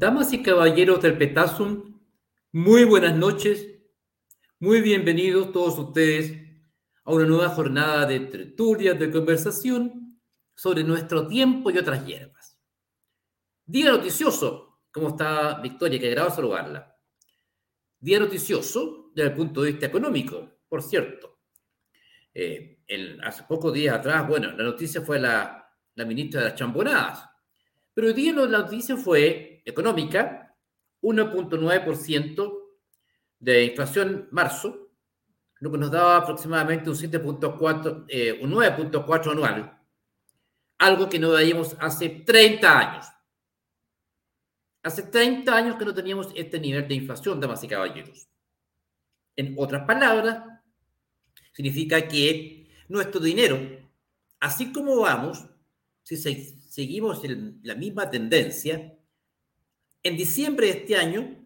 Damas y caballeros del Petasum, muy buenas noches, muy bienvenidos todos ustedes a una nueva jornada de tertulias, de conversación sobre nuestro tiempo y otras hierbas. Día noticioso, ¿cómo está Victoria? Que agrado saludarla. Día noticioso desde el punto de vista económico, por cierto. Eh, hace pocos días atrás, bueno, la noticia fue la, la ministra de las chambonadas, pero hoy día la noticia fue económica, 1.9% de inflación marzo, lo que nos daba aproximadamente un 7.4, eh, un 9.4 anual, algo que no veíamos hace 30 años. Hace 30 años que no teníamos este nivel de inflación, damas y caballeros. En otras palabras, significa que nuestro dinero, así como vamos, si seguimos en la misma tendencia, en diciembre de este año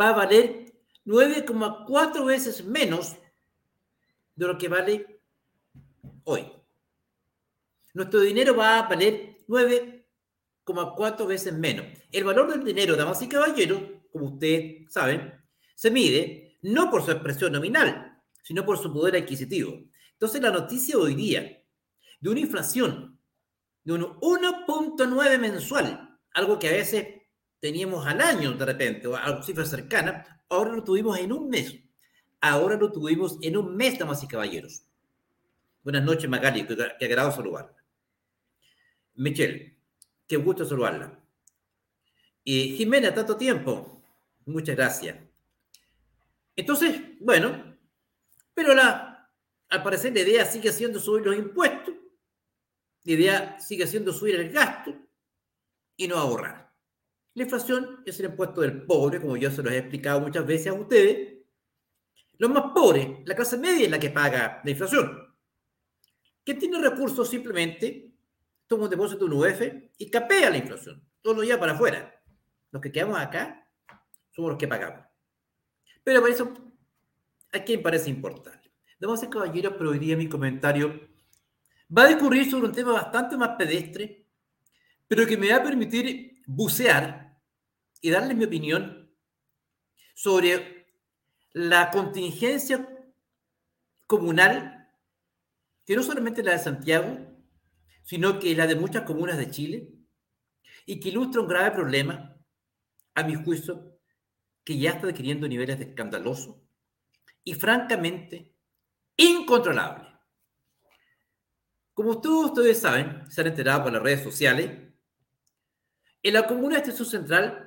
va a valer 9,4 veces menos de lo que vale hoy. Nuestro dinero va a valer 9,4 veces menos. El valor del dinero, damas y caballeros, como ustedes saben, se mide no por su expresión nominal, sino por su poder adquisitivo. Entonces, la noticia hoy día de una inflación de un 1.9 mensual, algo que a veces teníamos al año de repente, o a cifras cercanas, ahora lo tuvimos en un mes. Ahora lo tuvimos en un mes, damas y caballeros. Buenas noches, Magali, que, que agrado saludarla. Michelle, qué gusto saludarla. Y Jimena, tanto tiempo. Muchas gracias. Entonces, bueno, pero la, al parecer la idea sigue siendo subir los impuestos, la idea sigue siendo subir el gasto y no ahorrar. La inflación es el impuesto del pobre, como yo se los he explicado muchas veces a ustedes. Los más pobres, la clase media es la que paga la inflación. Quien tiene recursos simplemente toma un depósito de un UF y capea la inflación. Todo lo lleva para afuera. Los que quedamos acá somos los que pagamos. Pero por eso, ¿a quién parece importante? Debo ser caballeros, pero hoy día mi comentario va a discurrir sobre un tema bastante más pedestre, pero que me va a permitir bucear y darles mi opinión sobre la contingencia comunal, que no solamente la de Santiago, sino que la de muchas comunas de Chile, y que ilustra un grave problema, a mi juicio, que ya está adquiriendo niveles de escandaloso y francamente incontrolable. Como todos ustedes saben, se han enterado por las redes sociales, en la comuna de Sur Central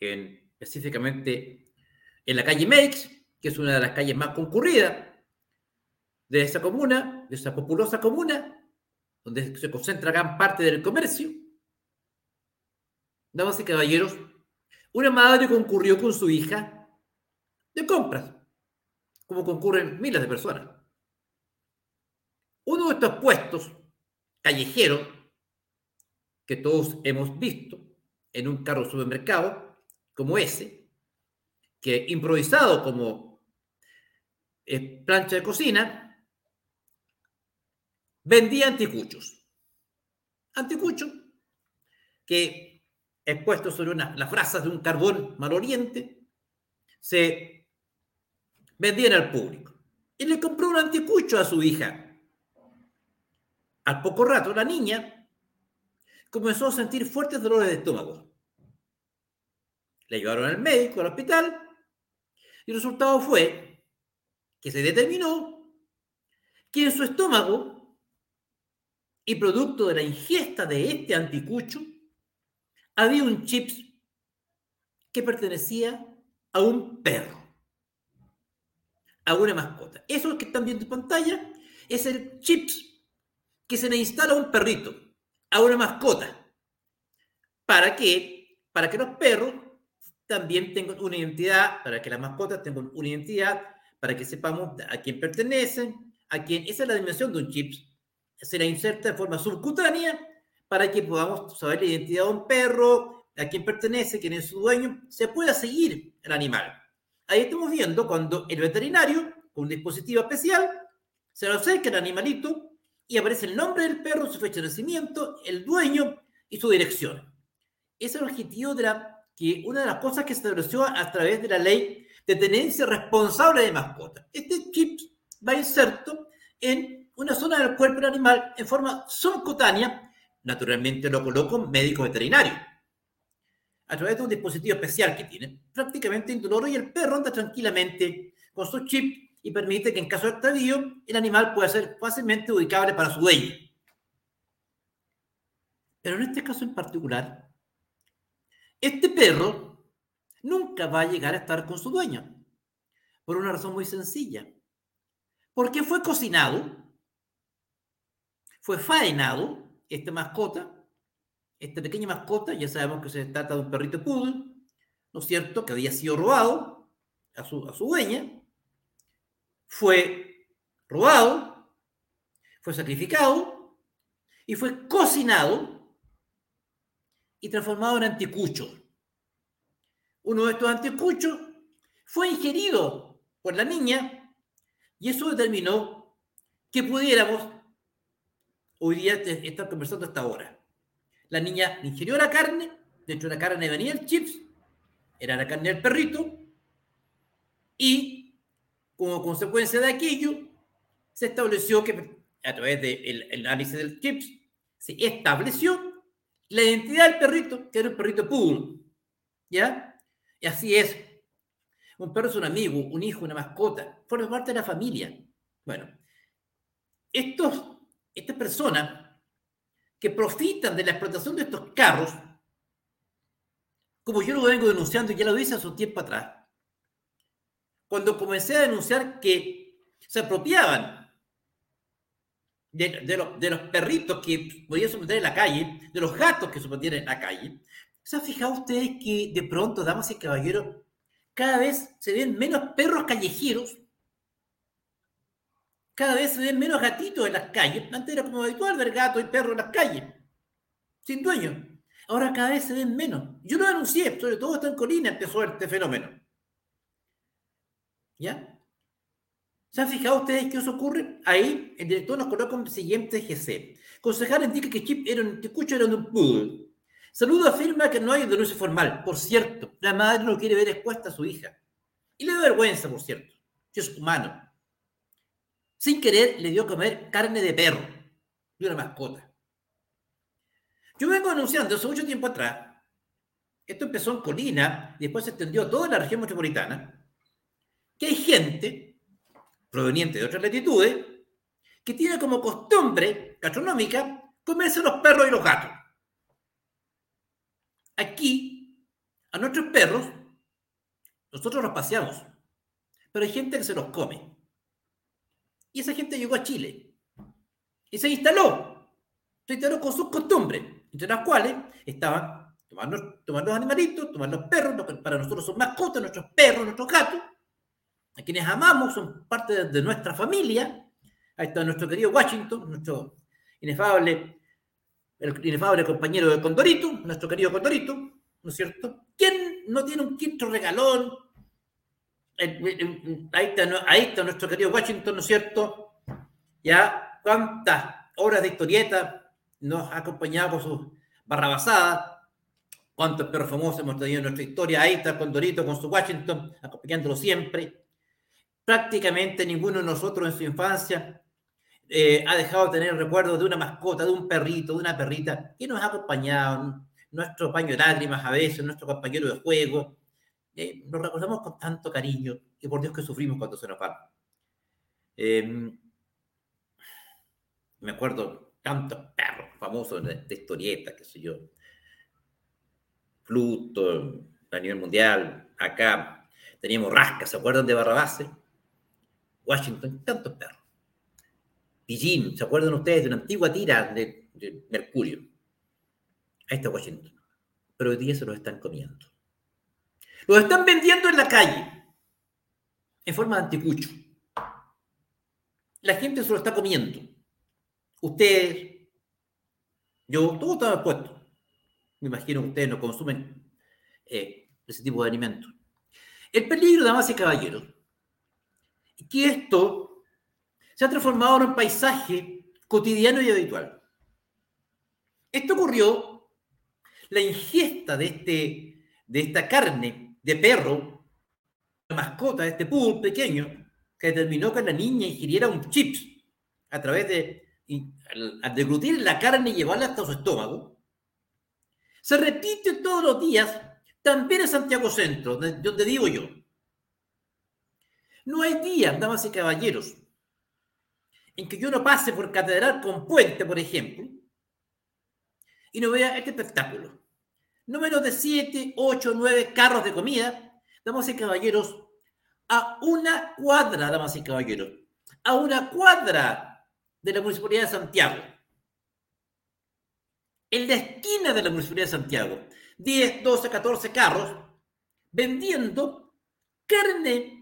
en, específicamente en la calle Meix, que es una de las calles más concurridas de esa comuna, de esa populosa comuna, donde se concentra gran parte del comercio. Damas y caballeros, una madre concurrió con su hija de compras, como concurren miles de personas. Uno de estos puestos callejeros que todos hemos visto en un carro supermercado como ese, que improvisado como eh, plancha de cocina, vendía anticuchos. Anticuchos que expuestos sobre una, las brasas de un carbón maloriente, se vendían al público. Y le compró un anticucho a su hija. Al poco rato, la niña comenzó a sentir fuertes dolores de estómago. Le llevaron al médico, al hospital, y el resultado fue que se determinó que en su estómago, y producto de la ingesta de este anticucho, había un chips que pertenecía a un perro, a una mascota. Eso que están viendo en pantalla es el chips que se le instala a un perrito, a una mascota. ¿Para qué? Para que los perros también tengo una identidad, para que las mascotas tengan una identidad, para que sepamos a quién pertenecen, a quién. Esa es la dimensión de un chip. Se la inserta de forma subcutánea para que podamos saber la identidad de un perro, a quién pertenece, quién es su dueño, se pueda seguir el animal. Ahí estamos viendo cuando el veterinario, con un dispositivo especial, se lo acerca al animalito y aparece el nombre del perro, su fecha de nacimiento, el dueño y su dirección. es el objetivo de la, que una de las cosas que se estableció a través de la ley de tenencia responsable de mascotas. Este chip va inserto en una zona del cuerpo del animal en forma subcutánea, naturalmente lo coloca un médico veterinario, a través de un dispositivo especial que tiene, prácticamente indoloro, y el perro anda tranquilamente con su chip y permite que en caso de extravío el animal pueda ser fácilmente ubicable para su dueño. Pero en este caso en particular, este perro nunca va a llegar a estar con su dueño, por una razón muy sencilla. Porque fue cocinado, fue faenado, esta mascota, esta pequeña mascota, ya sabemos que se trata de un perrito poodle, ¿no es cierto?, que había sido robado a su, a su dueña, fue robado, fue sacrificado y fue cocinado y transformado en anticucho. Uno de estos anticuchos fue ingerido por la niña y eso determinó que pudiéramos hoy día estar conversando hasta ahora. La niña ingirió la carne, dentro de la carne venía el chips, era la carne del perrito, y como consecuencia de aquello, se estableció que a través del análisis del chips, se estableció la identidad del perrito, que era un perrito poodle. ¿Ya? Y así es. Un perro es un amigo, un hijo, una mascota, forma parte de la familia. Bueno, estos, estas personas que profitan de la explotación de estos carros, como yo lo vengo denunciando y ya lo hice hace un tiempo atrás, cuando comencé a denunciar que se apropiaban de, de, los perritos que podían someter en la calle, de los gatos que sometían en la calle, ¿se han fijado ustedes que de pronto, damas y caballeros, cada vez se ven menos perros callejeros? Cada vez se ven menos gatitos en las calles. Antes era como habitual ver gatos y perros en las calles, sin dueño. Ahora cada vez se ven menos. Yo lo denuncié, sobre todo está en Colina empezó este fenómeno. ¿Ya? ¿Se han fijado ustedes que eso ocurre? Ahí el director nos coloca un siguiente GC. Concejal indica que Chip era un ticucho, era un poodle. Saludo afirma que no hay denuncia formal. Por cierto, la madre no quiere ver expuesta a su hija. Y le da vergüenza, por cierto. Que es humano. Sin querer le dio a comer carne de perro, de una mascota. Yo vengo anunciando hace mucho tiempo atrás. Esto empezó en Colina y después se extendió a toda la región metropolitana que hay gente proveniente de otras latitudes que tiene como costumbre gastronómica comerse los perros y los gatos. Aquí, a nuestros perros, nosotros los paseamos, pero hay gente que se los come. Y esa gente llegó a Chile y se instaló, se instaló con sus costumbres, entre las cuales estaban tomando los animalitos, tomando los perros, para nosotros son mascotas, nuestros perros, nuestros gatos, a quienes amamos, son parte de, nuestra familia. Ahí está nuestro querido Washington, nuestro inefable, el inefable compañero de Condorito, nuestro querido Condorito, ¿no es cierto? ¿Quién no tiene un quinto regalón? Ahí está, ahí está nuestro querido Washington, ¿no es cierto? Ya, cuántas horas de historieta nos ha acompañado con sus barrabasadas, cuántos perros famosos hemos tenido en nuestra historia. Ahí está Condorito con su Washington, acompañándolo siempre prácticamente ninguno de nosotros en su infancia eh, ha dejado de tener recuerdos de una mascota, de un perrito, de una perrita que nos ha acompañado, nuestro paño de lágrimas a veces, nuestro compañero de juego. Eh, nos recordamos con tanto cariño y por Dios que sufrimos cuando se nos va. Em, me acuerdo tantos perros famosos de, de historietas, qué sé yo. Pluto, a nivel mundial, acá teníamos Rasca, ¿se acuerdan de Barrabase? Washington, tantos perros. Pillín, ¿se acuerdan ustedes de una antigua tira de, Mercurio? Ahí está Washington. Pero hoy día se los están comiendo. Los están vendiendo en la calle, en forma de anticucho. La gente se lo está comiendo. Ustedes, yo, todo está puesto. Me imagino que ustedes no consumen eh, ese tipo de alimentos. El peligro, damas y caballeros, que esto se ha transformado en un paisaje cotidiano y habitual. Esto ocurrió la ingesta de, este, de esta carne de perro, la mascota de este poodle pequeño, que determinó que la niña ingiriera un chips a través de, deglutir la carne y llevarla hasta su estómago, se repite todos los días, también en Santiago Centro, donde digo yo. No hay día, damas y caballeros, en que yo no pase por Catedral con Puente, por ejemplo, y no vea este espectáculo. No menos de siete, ocho, nueve carros de comida, damas y caballeros, a una cuadra, damas y caballeros, a una cuadra de la Municipalidad de Santiago. En la esquina de la Municipalidad de Santiago, 10, 12, 14 carros vendiendo carne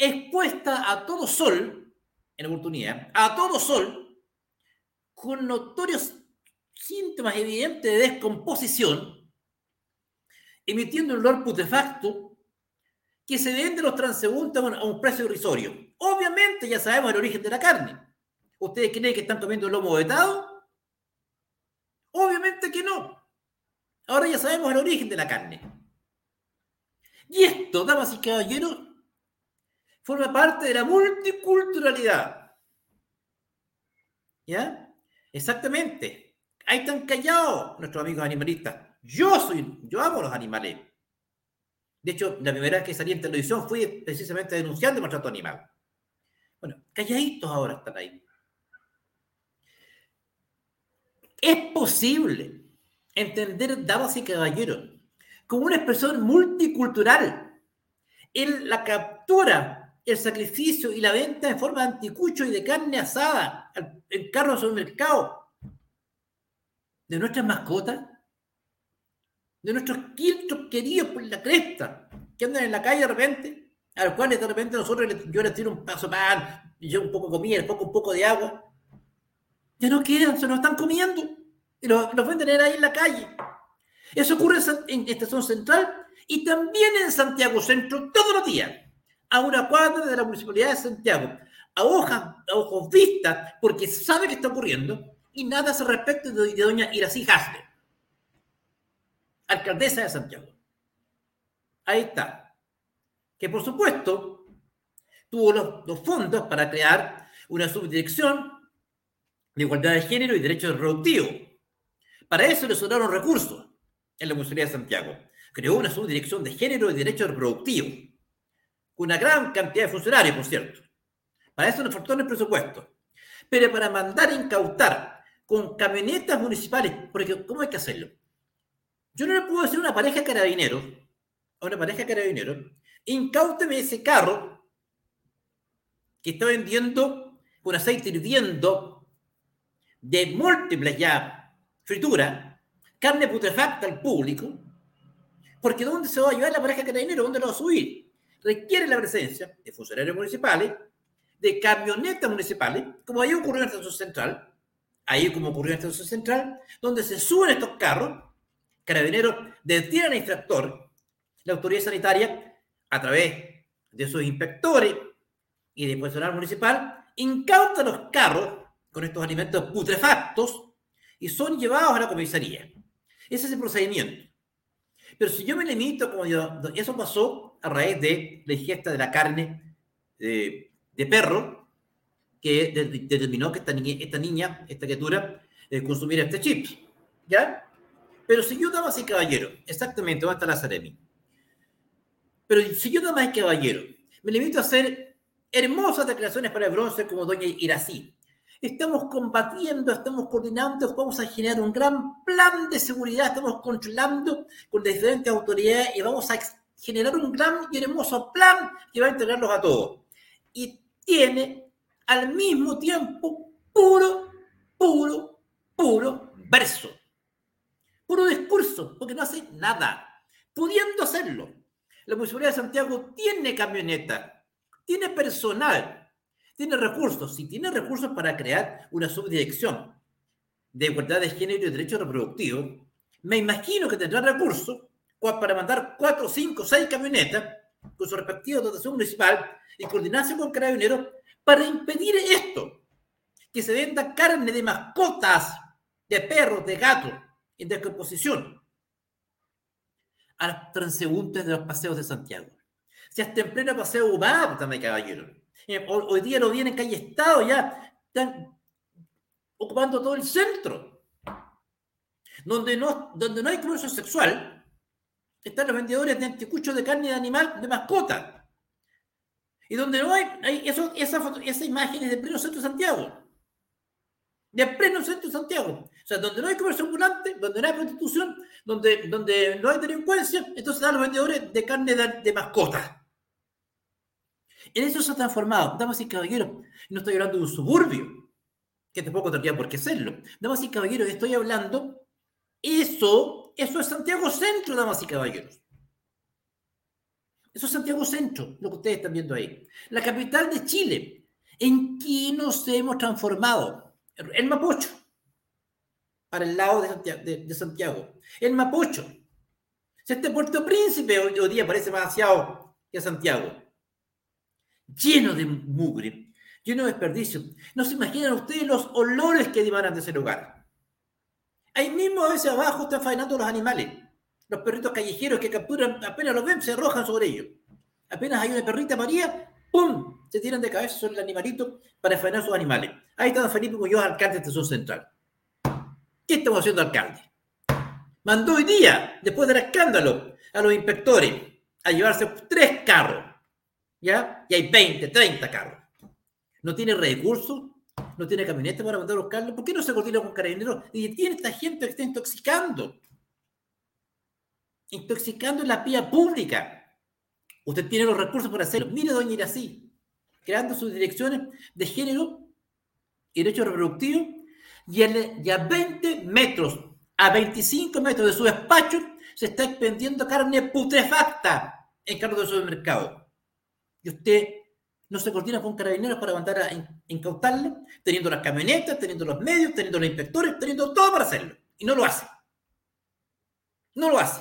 expuesta a todo sol, en oportunidad, a todo sol, con notorios síntomas evidentes de descomposición, emitiendo un olor putrefacto que se vende los transeúntes a un precio irrisorio. Obviamente ya sabemos el origen de la carne. ¿Ustedes creen que están comiendo lomo vetado? Obviamente que no. Ahora ya sabemos el origen de la carne. Y esto, damas y caballeros, forma parte de la multiculturalidad. ¿Ya? Exactamente. Ahí están callados nuestros amigos animalistas. Yo soy, yo amo los animales. De hecho, la primera vez que salí en televisión fui precisamente denunciando el maltrato animal. Bueno, calladitos ahora están ahí. Es posible entender, damas y caballeros, como una expresión multicultural en la captura, el sacrificio y la venta en forma de anticucho y de carne asada en carros el mercado de nuestras mascotas de nuestros quintos queridos por la cresta, que andan en la calle de repente, a los cuales de repente nosotros yo les tiro un paso pan, y yo un poco de comida, les pongo un poco de agua, ya no quedan, se lo están comiendo, y los, los venden ahí en la calle. Eso ocurre en, Estación Central y también en Santiago Centro todos los días, a una cuadra de la Municipalidad de Santiago, a, a ojos vistas, porque sabe que está ocurriendo y nada se respecta de, doña Irací Hasler alcaldesa de Santiago. Ahí está. Que por supuesto tuvo los, fondos para crear una subdirección de igualdad de género y derechos reproductivos. Para eso le sobraron recursos en la Municipalidad de Santiago. Creó una subdirección de género y derechos reproductivos, una gran cantidad de funcionarios, por cierto. Para eso le faltó en el presupuesto. Pero para mandar incautar con camionetas municipales, porque ¿cómo hay que hacerlo? Yo no le puedo decir a una pareja de carabineros, a una pareja de carabineros, ese carro que está vendiendo con aceite hirviendo de múltiples ya frituras, carne putrefacta al público, porque ¿dónde se va a llevar la pareja de carabineros? ¿Dónde lo va a subir? Requiere la presencia de funcionarios municipales, de camionetas municipales, como ahí ocurrió en la estación central, ahí como ocurrió en la estación central, donde se suben estos carros Carabineros detiene al infractor, la autoridad sanitaria, a través de sus inspectores y de personal municipal, incauta los carros con estos alimentos putrefactos y son llevados a la comisaría. Ese es el procedimiento. Pero si yo me limito, como yo, eso pasó a raíz de la ingesta de la carne de, perro, que determinó que esta niña, esta, niña, esta criatura, eh, consumiera este chip. ¿Ya? Pero si yo, damas y caballero, exactamente, ¿dónde está la Saremi? Pero si yo, damas y caballero, me limito a hacer hermosas declaraciones para el bronce como doña Irací, estamos combatiendo, estamos coordinando, vamos a generar un gran plan de seguridad, estamos controlando con las diferentes autoridades y vamos a generar un gran y hermoso plan que va a integrarlos a todos. Y tiene al mismo tiempo puro, puro, puro verso puro discurso, porque no hace nada, pudiendo hacerlo. La Municipalidad de Santiago tiene camioneta, tiene personal, tiene recursos. Si tiene recursos para crear una subdirección de igualdad de género y derechos reproductivos, me imagino que tendrá recursos para mandar cuatro, cinco, seis camionetas con su respectiva dotación municipal y coordinarse con carabineros para impedir esto, que se venda carne de mascotas, de perros, de gatos, en descomposición. a los transeúntes de los paseos de Santiago. Si hasta en pleno paseo humano, también caballero. Eh, hoy, día lo vienen calle Estado ya, están ocupando todo el centro. Donde no, donde no hay comercio sexual, están los vendedores de anticuchos de carne de animal de mascota. Y donde no hay, hay eso, esa, foto, esa imagen es de pleno centro de Santiago. De pleno centro de Santiago. O sea, donde no hay comercio ambulante, donde no hay prostitución, donde, donde no hay delincuencia, entonces están los vendedores de carne de, de mascota. En eso se ha transformado, damas y caballeros. No estoy hablando de un suburbio, que tampoco tendría por qué serlo. Damas y caballeros, estoy hablando, eso, eso es Santiago Centro, damas y caballeros. Eso es Santiago Centro, lo que ustedes están viendo ahí. La capital de Chile. ¿En qué nos hemos transformado? El Mapocho, para el lado de Santiago. El Mapocho. Si este Puerto Príncipe hoy, hoy día parece demasiado que Santiago. Lleno de mugre, lleno de desperdicio. No se imaginan ustedes los olores que emanan de ese lugar. Ahí mismo a veces abajo están faenando los animales los perritos callejeros que capturan, apenas los ven, se arrojan sobre ellos. Apenas hay una perrita María, ¡pum! Se tiran de cabeza sobre el animalito para faenar sus animales. Ahí está don Felipe Muñoz, alcalde de Estación Central. ¿Qué estamos haciendo, alcalde? Mandó hoy día, después del escándalo, a los inspectores a llevarse tres carros. ¿Ya? Y hay 20, 30 carros. No tiene recursos, no tiene camioneta para mandar los carros. ¿Por qué no se coordina con carabineros? Y tiene esta gente que está intoxicando intoxicando la vía pública. Usted tiene los recursos para hacerlo. Mire, doña Irací, creando sus direcciones de género y derecho reproductivo, y a, 20 metros, a 25 metros de su despacho, se está expendiendo carne putrefacta en carros de supermercado. Y usted no se coordina con carabineros para mandar a incautarle, teniendo las camionetas, teniendo los medios, teniendo los inspectores, teniendo todo para hacerlo. Y no lo hace. No lo hace.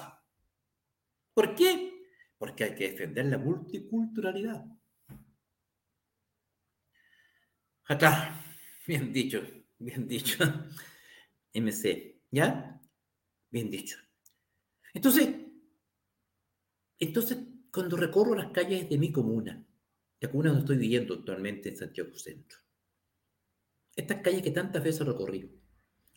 ¿Por qué? Porque hay que defender la multiculturalidad. Acá, bien dicho, bien dicho. MC, ¿ya? Bien dicho. Entonces, entonces, cuando recorro las calles de mi comuna, la comuna donde estoy viviendo actualmente en Santiago Centro, estas calles que tantas veces he recorrido,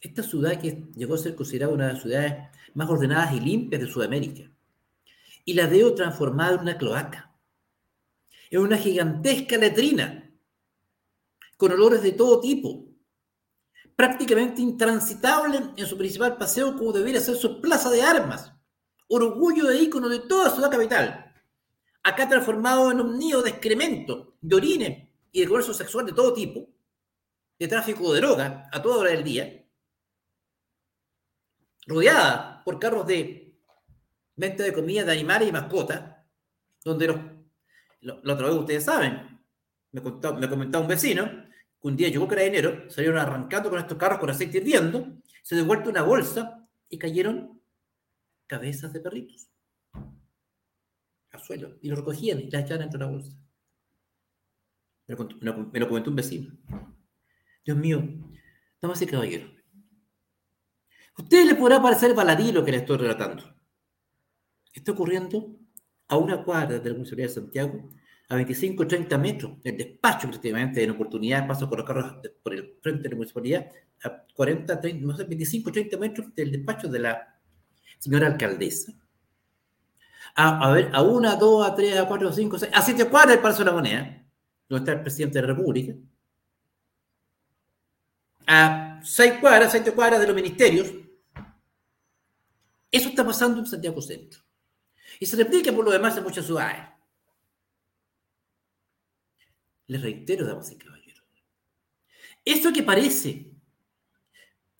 esta ciudad que llegó a ser considerada una de las ciudades más ordenadas y limpias de Sudamérica, y la veo transformada en una cloaca, en una gigantesca letrina, con olores de todo tipo, prácticamente intransitable en su principal paseo como debería ser su plaza de armas, orgullo de ícono de toda ciudad capital, acá transformado en un nido de excremento, de orines y de comercio sexual de todo tipo, de tráfico de droga a toda hora del día, rodeada por carros de venta de comida de animales y mascotas, donde los, lo, la otra vez ustedes saben, me, contó, me comentaba un vecino que un día llegó carabinero, salieron arrancando con estos carros con aceite hirviendo, se devuelve una bolsa y cayeron cabezas de perritos al suelo y lo recogían y las echaban dentro de la bolsa. Me lo, lo, comentó un vecino. Dios mío, damas y caballeros. A ustedes les podrá parecer baladí lo que les estoy relatando está ocurriendo a una cuadra de la Municipalidad de Santiago, a 25 o 30 metros del despacho, prácticamente, en oportunidad, paso con los carros por el frente de la municipalidad, a 40, 30, no sé, 25 o 30 metros del despacho de la señora alcaldesa. A, a ver, a una, dos, a tres, a cuatro, a cinco, a siete cuadras del Palacio de la Moneda, donde está el presidente de la República. A seis cuadras, siete cuadras de los ministerios. Eso está pasando en Santiago Centro. Y se replica por lo demás en muchas ciudades. Les reitero, damas y caballeros. Eso que parece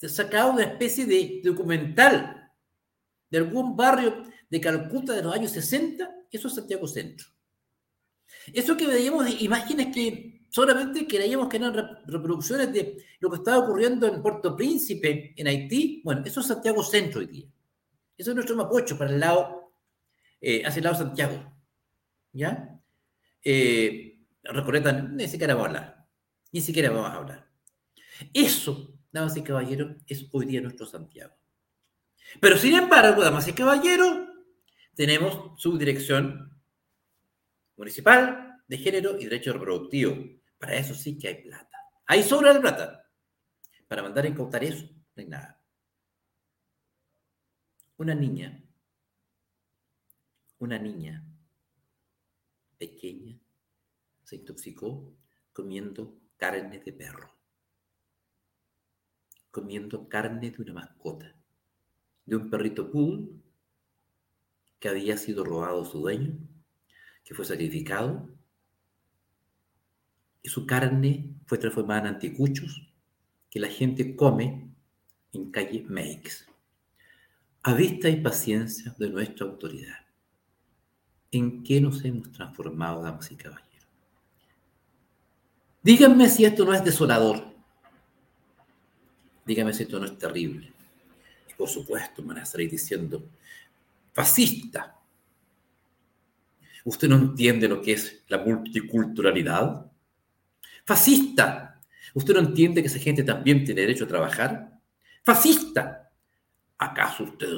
sacado una especie de documental de algún barrio de Calcuta de los años 60, eso es Santiago Centro. Eso que veíamos imágenes que solamente creíamos que eran reproducciones de lo que estaba ocurriendo en Puerto Príncipe, en Haití, bueno, eso es Santiago Centro hoy día. Eso es nuestro Mapocho para el lado eh, hacia el lado de Santiago. ¿Ya? Eh, Recoleta, ni siquiera vamos a hablar. Ni siquiera vamos a hablar. Eso, damas y caballeros, es hoy día nuestro Santiago. Pero sin embargo, damas y caballeros, tenemos subdirección municipal de género y derecho reproductivo. Para eso sí que hay plata. Hay sobra de plata. Para mandar a incautar eso, no hay nada. Una niña, una niña pequeña se intoxicó comiendo carne de perro, comiendo carne de una mascota, de un perrito pool que había sido robado su dueño, que fue sacrificado, y su carne fue transformada en anticuchos que la gente come en calle Meix. A vista y paciencia de nuestra autoridad. ¿En qué nos hemos transformado, damas y caballeros? Díganme si esto no es desolador. Díganme si esto no es terrible. Y por supuesto, me van a salir diciendo, fascista. ¿Usted no entiende lo que es la multiculturalidad? Fascista. ¿Usted no entiende que esa gente también tiene derecho a trabajar? Fascista. ¿Acaso usted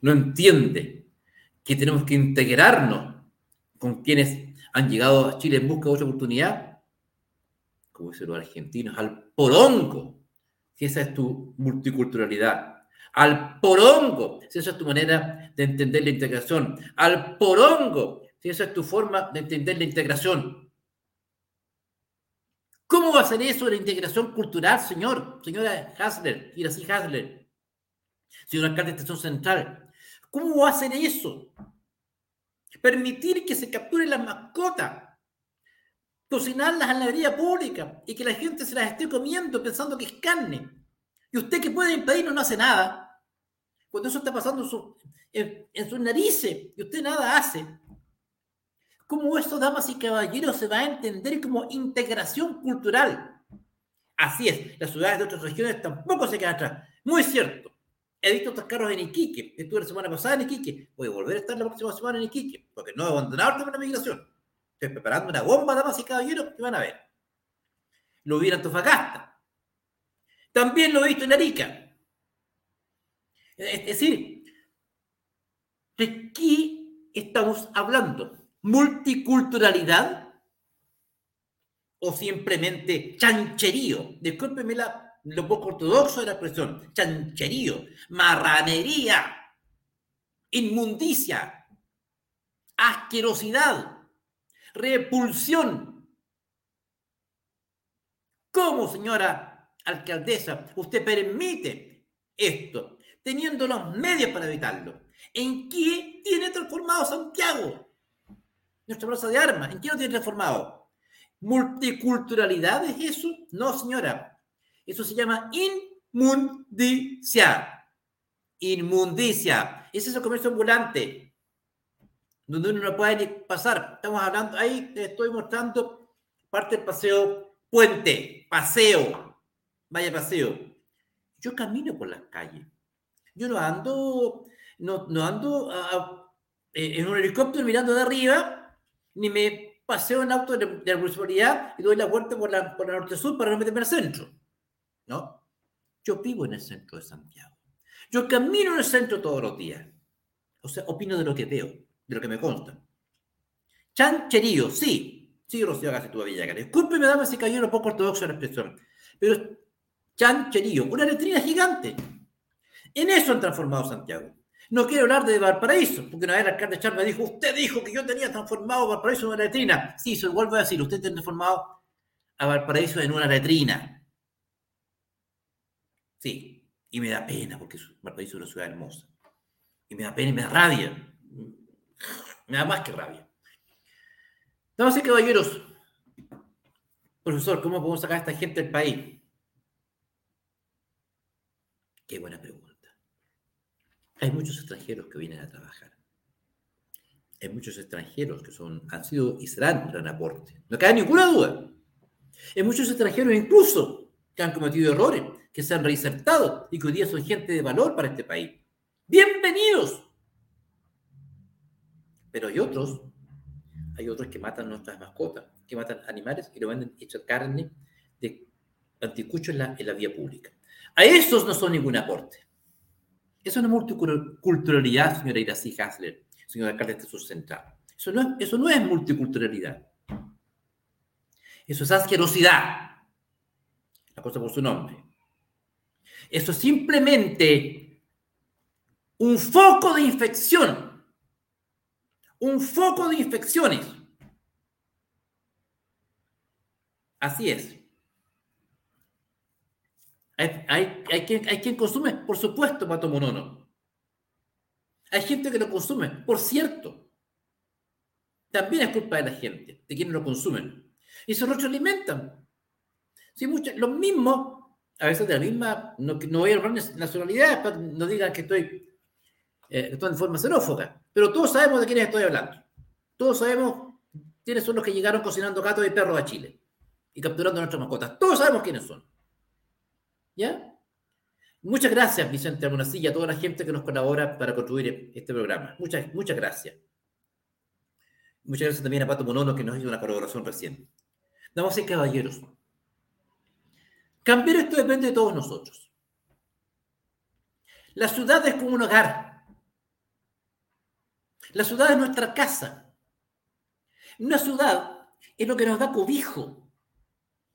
no entiende que tenemos que integrarnos con quienes han llegado a Chile en busca de otra oportunidad? Como dicen los argentinos, al porongo, si esa es tu multiculturalidad al porongo, si esa es tu manera de entender la integración, al porongo, si esa es tu forma de entender la integración. ¿Cómo va a ser eso la integración cultural, señor? Señora Hasler, así Hasler, señor alcalde de Estación Central. ¿Cómo va a ser eso? Permitir que se capture la mascota, cocinarlas en la vía pública y que la gente se las esté comiendo pensando que es carne. Y usted que puede impedirlo no hace nada cuando eso está pasando en, sus narices y usted nada hace. ¿Cómo esto, damas y caballeros, se va a entender como integración cultural? Así es, las ciudades de otras regiones tampoco se quedan atrás. Muy cierto. He visto estos carros en Iquique. Estuve la semana pasada en Iquique. Voy a volver a estar la próxima semana en Iquique, porque no he abandonado el tema de la migración. Estoy preparando una bomba, damas y caballeros, que van a ver. Lo vi en Antofagasta. También lo he visto en Arica. Es decir, ¿de qué estamos hablando? ¿Multiculturalidad? ¿O simplemente chancherío? Discúlpeme la, lo poco ortodoxo de la expresión. Chancherío, marranería, inmundicia, asquerosidad, repulsión. ¿Cómo, señora alcaldesa, usted permite esto? teniendo los medios para evitarlo. ¿En qué tiene transformado Santiago? Nuestra plaza de armas, ¿en qué lo tiene transformado? ¿Multiculturalidad es eso? No, señora. Eso se llama inmundicia. Inmundicia. Ese es el comercio ambulante, donde uno no puede ni pasar. Estamos hablando, ahí te estoy mostrando parte del paseo Puente, paseo, vaya paseo. Yo camino por las calles yo no ando, no, no ando eh, en un helicóptero mirando de arriba, ni me paseo en auto de, de la municipalidad y doy la vuelta por la, por la norte-sur para no meterme al centro. ¿No? Yo vivo en el centro de Santiago. Yo camino en el centro todos los días. O sea, opino de lo que veo, de lo que me consta. Chancherío, sí. Sí, Rocío casi tu Villagra. Discúlpeme, dame si cayó un poco ortodoxo la expresión. Pero chancherío, una letrina gigante. En eso han transformado Santiago. No quiero hablar de Valparaíso, porque una vez el alcalde Char me dijo, usted dijo que yo tenía transformado Valparaíso en una letrina. Sí, eso igual voy a decir, usted ha transformado a Valparaíso en una letrina. Sí, y me da pena, porque Valparaíso es una ciudad hermosa. Y me da pena y me da rabia. Me da más que rabia. Damas y caballeros, profesor, ¿cómo podemos sacar a esta gente del país? Qué buena pregunta. Hay muchos extranjeros que vienen a trabajar. Hay muchos extranjeros que son, han sido y serán un gran aporte. No cabe ninguna duda. Hay muchos extranjeros incluso que han cometido errores, que se han reinsertado y que hoy día son gente de valor para este país. Bienvenidos. Pero hay otros, hay otros que matan nuestras mascotas, que matan animales y lo venden hecha carne de anticucho en la, en la vía pública. A esos no son ningún aporte. Es una multiculturalidad, señora Iracy Hasler. señor alcalde de Central. Eso no, es, eso no es multiculturalidad. Eso es asquerosidad. La cosa por su nombre. Eso es simplemente un foco de infección. Un foco de infecciones. Así es. Hay, hay, hay, quien, consume, por supuesto, Mato Monono. Hay gente que lo consume, por cierto. También es culpa de la gente, de quienes lo consumen. Y se alimentan. Sí, muchos, los mismos, a veces de la misma, no, voy a hablar de nacionalidad, para no digan que estoy, eh, estoy en forma xenófoba, pero todos sabemos de quiénes estoy hablando. Todos sabemos quiénes son los que llegaron cocinando gatos y perros a Chile y capturando nuestras mascotas. Todos sabemos quiénes son. Muchas gracias, Vicente Almonacilla, a toda la gente que nos colabora para construir este programa. Muchas, muchas gracias. Muchas gracias también a Pato Monono, que nos hizo una colaboración recién. A ser caballeros. Cambiar esto depende de todos nosotros. La ciudad es como un hogar. La ciudad es nuestra casa. Una ciudad es lo que nos da cobijo.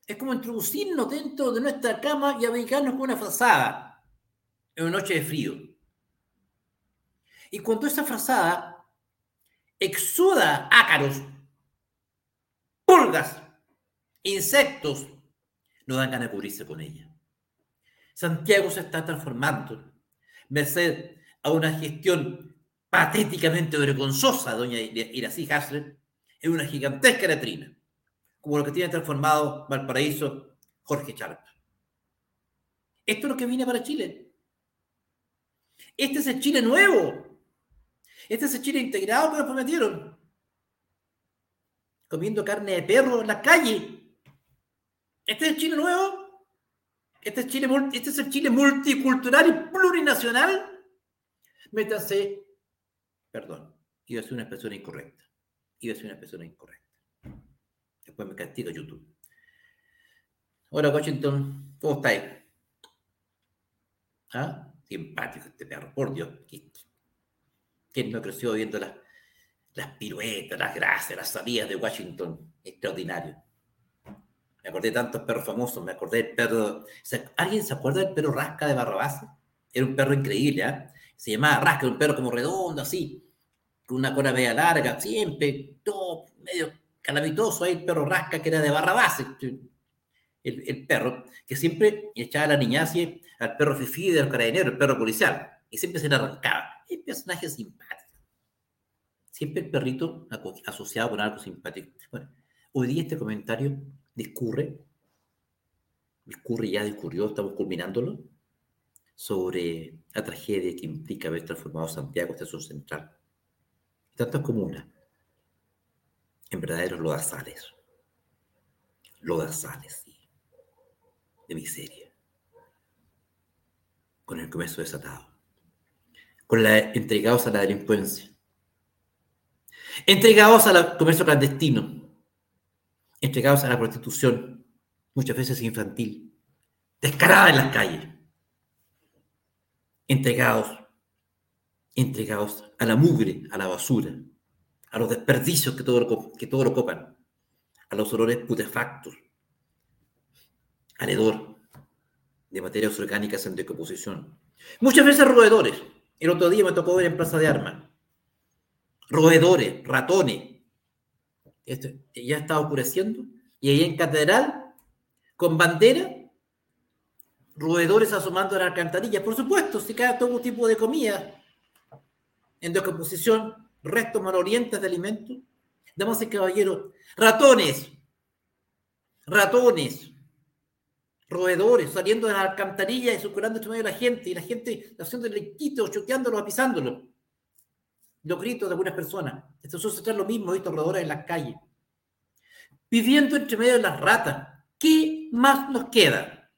Es como introducirnos dentro de nuestra cama y abrigarnos con una frazada en una noche de frío. Y cuando esa frazada exuda ácaros, pulgas, insectos, no dan ganas de cubrirse con ella. Santiago se está transformando, merced a una gestión patéticamente vergonzosa, doña Irací Hasler, en una gigantesca letrina, como lo que tiene transformado Valparaíso Jorge Charp. Esto es lo que viene para Chile. Este es el Chile nuevo. Este es el Chile integrado que nos prometieron. Comiendo carne de perro en la calle. Este es el Chile nuevo. Este es, Chile, este es el Chile multicultural y plurinacional. Métanse. Perdón, iba a ser una expresión incorrecta. Iba a ser una expresión incorrecta. Después me castiga YouTube. Hola, Washington. ¿Cómo estáis? ¿Ah? Simpático este perro, por Dios. ¿Quién no creció viendo las, las piruetas, las gracias, las salidas de Washington? Extraordinario. Me acordé de tantos perros famosos, me acordé del perro... ¿Alguien se acuerda del perro Rasca de Barrabás? Era un perro increíble, ¿ah? Se llamaba Rasca, un perro como redondo, así, con una cola media larga, siempre, todo medio calamitoso ahí, el perro Rasca, que era de Barrabás, el, el perro, que siempre echaba la niña así al perro Fifi de los carabineros, el perro policial, y siempre se le arrancaba. El personaje simpático. Siempre el perrito asociado con algo simpático. Bueno, hoy día este comentario discurre, discurre ya discurrió, estamos culminándolo, sobre la tragedia que implica haber transformado Santiago estación central. Tantas comunas en verdaderos lodazales. Lodazales, sí. De miseria. Con el comercio desatado, con la, entregados a la delincuencia, entregados al comercio clandestino, entregados a la prostitución, muchas veces infantil, descarada en las calles, entregados, entregados a la mugre, a la basura, a los desperdicios que todo lo, que todo lo copan, a los olores putefactos, al hedor, de materias orgánicas en decomposición. Muchas veces roedores. El otro día me tocó ver en Plaza de Armas. Roedores, ratones. Esto ya está oscureciendo. Y ahí en Catedral, con bandera, roedores asomando a la alcantarilla. Por supuesto, si cae todo tipo de comida en decomposición, restos malorientes de alimentos. Damas y caballeros, ratones, ratones, roedores saliendo de la alcantarilla y circulando entre medio de la gente, y la gente haciendo lequitos, choqueándolo, pisándolo. Los gritos de algunas personas. Esto sucede lo mismo, estos roedores en las calles. Viviendo entre medio de las ratas. ¿Qué más nos queda?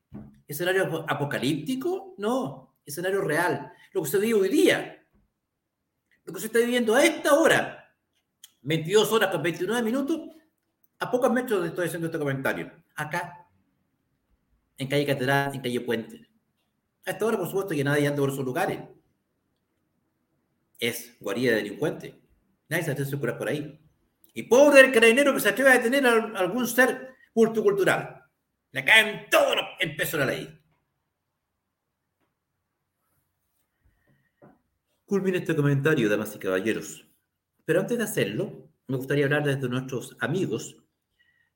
¿Escenario apocalíptico? No, escenario real. Lo que se vive hoy día. Lo que se está viviendo a esta hora. 22 horas con 29 minutos. A pocos metros de estoy haciendo este comentario. Acá en calle Catedral, en calle Puente. A esta hora, por supuesto, que nadie anda por esos lugares. Es guarida de delincuentes. Nadie se atreve a curar por ahí. Y pobre el carabinero que se atreve a detener a algún ser cultural. Le caen todo el peso de la ley. Culmina este comentario, damas y caballeros. Pero antes de hacerlo, me gustaría hablar desde nuestros amigos,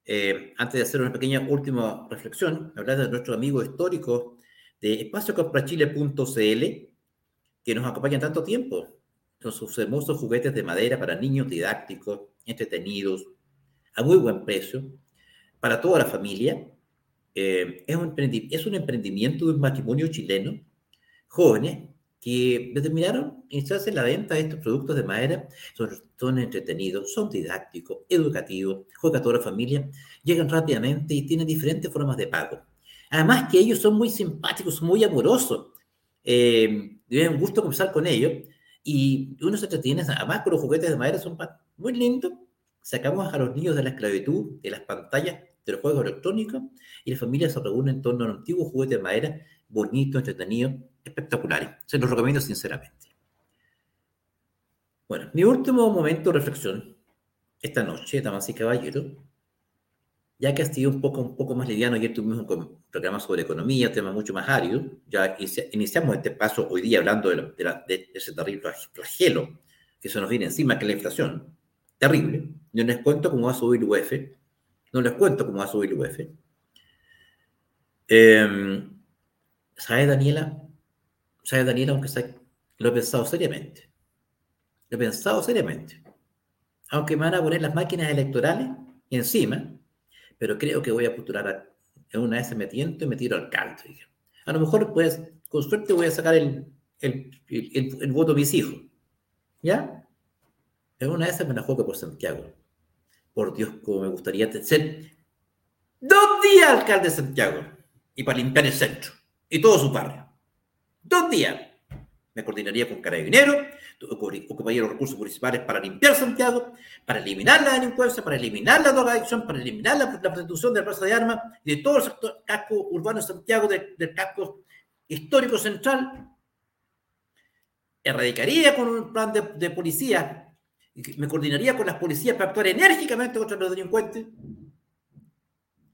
eh, antes de hacer una pequeña última reflexión, hablar de nuestros amigos históricos de espaciocomprachile.cl, que nos acompañan tanto tiempo, con sus hermosos juguetes de madera para niños didácticos, entretenidos, a muy buen precio, para toda la familia. Eh, es, un es un emprendimiento de un matrimonio chileno, jóvenes, que determinaron iniciarse en la venta de estos productos de madera. Son, son entretenidos, son didácticos, educativos, juega toda la familia, llegan rápidamente y tienen diferentes formas de pago. Además que ellos son muy simpáticos, muy amorosos. Eh, un gusto conversar con ellos y uno se entretiene, además con los juguetes de madera son muy lindos. Sacamos a los niños de la esclavitud, de las pantallas de los juegos electrónicos y la familia se reúne en torno a un antiguo juguete de madera bonito, entretenido, espectaculares. Se los recomiendo sinceramente. Bueno, mi último momento de reflexión esta noche, damas y caballeros, ya que ha sido un poco, un poco más liviano, ayer tuvimos un programa sobre economía, tema mucho más árido, ya iniciamos este paso hoy día hablando de, de, ese terrible flagelo que se nos viene encima, que es la inflación, terrible. Yo les cuento cómo va a subir el UF, no les cuento cómo va a subir el UF. Eh, ¿Sabe, Daniela? ¿Sabe, Daniela? Aunque lo he pensado seriamente. Lo he pensado seriamente. Aunque me van a poner las máquinas electorales encima, pero creo que voy a postular en una vez me tiento y me tiro al canto. A lo mejor, pues, con suerte voy a sacar el, el, el, voto de mis hijos. ¿Ya? En una vez me la juego por Santiago. Por Dios, como me gustaría ser dos días alcalde de Santiago y para limpiar el centro y todo su barrio. Dos días. Me coordinaría con Carabineros, ocuparía los recursos municipales para limpiar Santiago, para eliminar la delincuencia, para eliminar la drogadicción, para eliminar la, prostitución de la plaza de armas y de todo el sector casco urbano de Santiago, del casco histórico central. Erradicaría con un plan de, de policía, me coordinaría con las policías para actuar enérgicamente contra los delincuentes.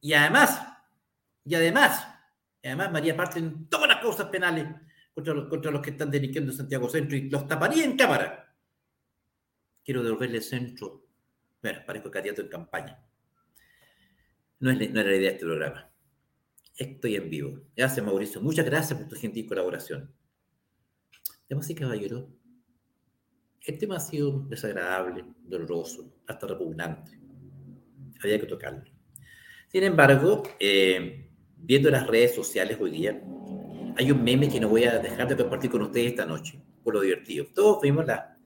Y además, y además, además me haría parte en todas las causas penales contra los, contra los que están delinquiendo Santiago Centro y los taparía en cámara. Quiero devolverle centro. Bueno, parezco candidato en campaña. No, es, no era la idea de este programa. Estoy en vivo. Gracias, Mauricio. Muchas gracias por tu gentil colaboración. Damas y caballeros, el tema ha sido desagradable, doloroso, hasta repugnante. Había que tocarlo. Sin embargo, eh, viendo las redes sociales hoy día, hay un meme que no voy a dejar de compartir con ustedes esta noche, por lo divertido. Todos vimos la,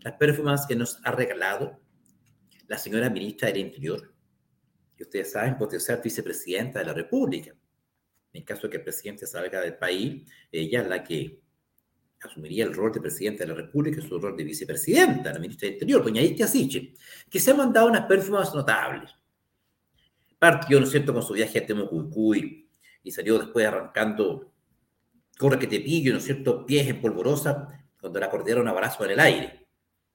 las performances que nos ha regalado la señora ministra del Interior, que ustedes saben, potencial vicepresidenta de la República. En caso de que el presidente salga del país, ella es la que asumiría el rol de presidente de la República y su rol de vicepresidenta, la ministra del Interior, doña Istia Siche, que se ha mandado unas performances notables. Partió, ¿no es cierto?, con su viaje a Temucuicuy, y salió después arrancando, corre que te pillo, ¿no es cierto?, pies en polvorosa, cuando la acordearon a balazo en el aire,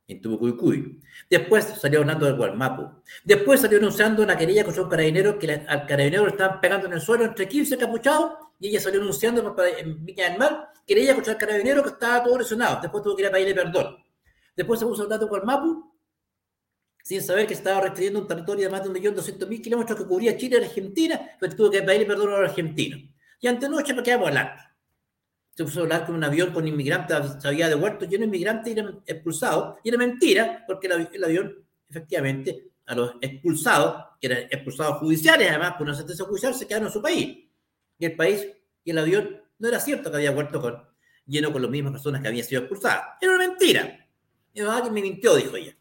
en Tubucuycuy. Después salió hablando del Gualmapu. Después salió anunciando una querella con un carabinero que al carabinero le estaban pegando en el suelo entre 15 capuchados y ella salió anunciando en Viña del Mar querella contra el carabinero que estaba todo lesionado. Después tuvo que ir a pedirle perdón. Después se puso hablando del Gualmapu sin saber que estaba restringiendo un territorio de más de 1.200.000 kilómetros que cubría Chile y Argentina, pero tuvo que pedirle perdón a los argentinos. Y antenoche nos quedamos hablando. Se puso a hablar con un avión con inmigrantes, se había devuelto lleno de inmigrantes y eran expulsados. Y era mentira, porque el, avión, efectivamente, a los expulsados, que eran expulsados judiciales, además, por una sentencia judicial, se quedaron en su país. Y el país y el avión no era cierto que había vuelto lleno con las mismas personas que habían sido expulsadas. Era una mentira. Además que me mintió, dijo ella.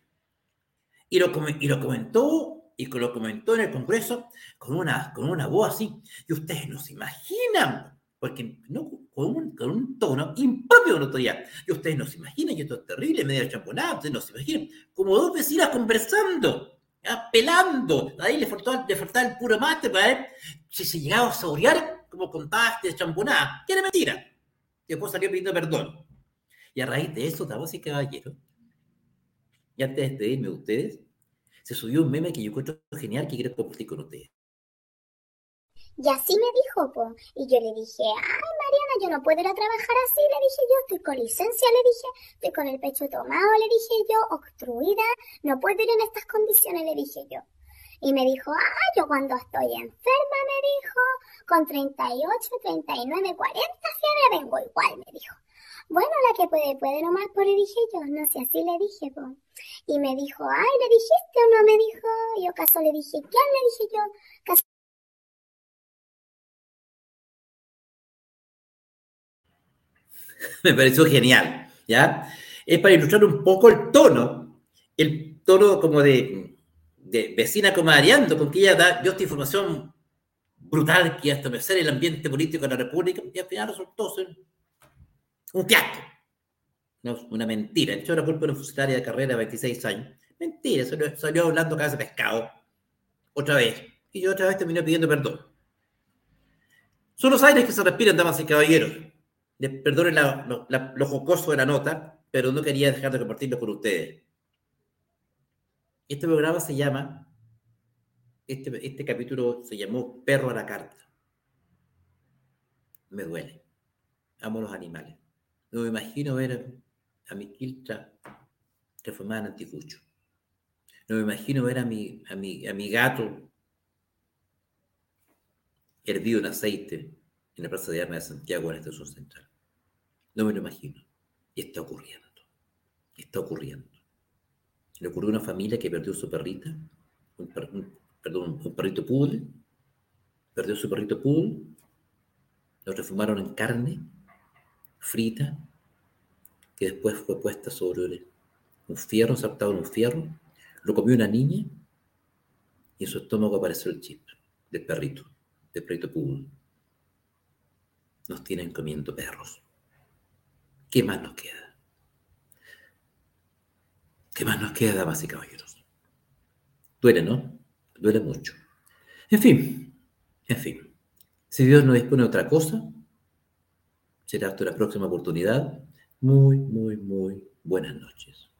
Y lo, y lo comentó, y lo comentó en el Congreso con una, con una voz así, y ustedes no se imaginan, porque con, un, tono impropio de autoridad. Y ustedes no se imaginan, y esto es terrible, medio champonado, ustedes no se imaginan, como dos vecinas conversando, pelando, ahí le faltaba, le faltaba el puro mate para ver si se llegaba a saborear, como contaba este champonada, que era mentira. Y después salió pidiendo perdón. Y a raíz de eso, damas y caballeros, y antes de despedirme de ustedes, se subió un meme que yo encuentro genial que quiero compartir con ustedes. Y así me dijo, po. Y yo le dije, ay, Mariana, yo no puedo ir a trabajar así, le dije yo, estoy con licencia, le dije, estoy con el pecho tomado, le dije yo, obstruida, no puedo ir en estas condiciones, le dije yo. Y me dijo, ah, yo cuando estoy enferma, me dijo, con 38, 39, 40 fiebre vengo igual, me dijo. Bueno, la que puede, puede nomás, por le dije yo, no sé, así le dije, po. Y me dijo, ay, ¿le dijiste o no? Me dijo, yo caso le dije, ¿quién le dije yo? Caso me pareció genial, ¿ya? Es para ilustrar un poco el tono, el tono como de, de vecina comadreando, con que ella da, yo esta información brutal que hasta me el ambiente político de la República, y al final resultó ser un fiasco. No, una mentira. Hecho la culpa de una funcionaria de carrera de 26 años. Mentira, salió, salió hablando cada de pescado. Otra vez. Y yo otra vez terminé pidiendo perdón. Son los aires que se respiran, damas y caballeros perdonen lo, jocoso de la nota, pero no quería dejar de compartirlo con ustedes. Este programa se llama, este, este capítulo se llamó Perro a la carta. Me duele. Amo los animales. No me imagino ver a, mi quiltra transformada en anticucho. No me imagino ver a mi, a mi, a mi gato hervido en aceite en la Plaza de Armas de Santiago, en la Estación Central. No me lo imagino. Y está ocurriendo. Está ocurriendo. Le ocurrió a una familia que perdió su perrita, un, perdón, un perrito poodle, perdió su perrito poodle, lo transformaron en carne frita, que después fue puesta sobre un fierro, saltado en un fierro, lo comió una niña y en su estómago apareció el chip del perrito, del perrito poodle. Nos tienen comiendo perros. ¿Qué más nos queda? ¿Qué más nos queda, damas y caballeros? Duele, ¿no? Duele mucho. En fin, en fin. Si Dios no dispone de otra cosa, será hasta la próxima oportunidad. Muy, muy, muy buenas noches.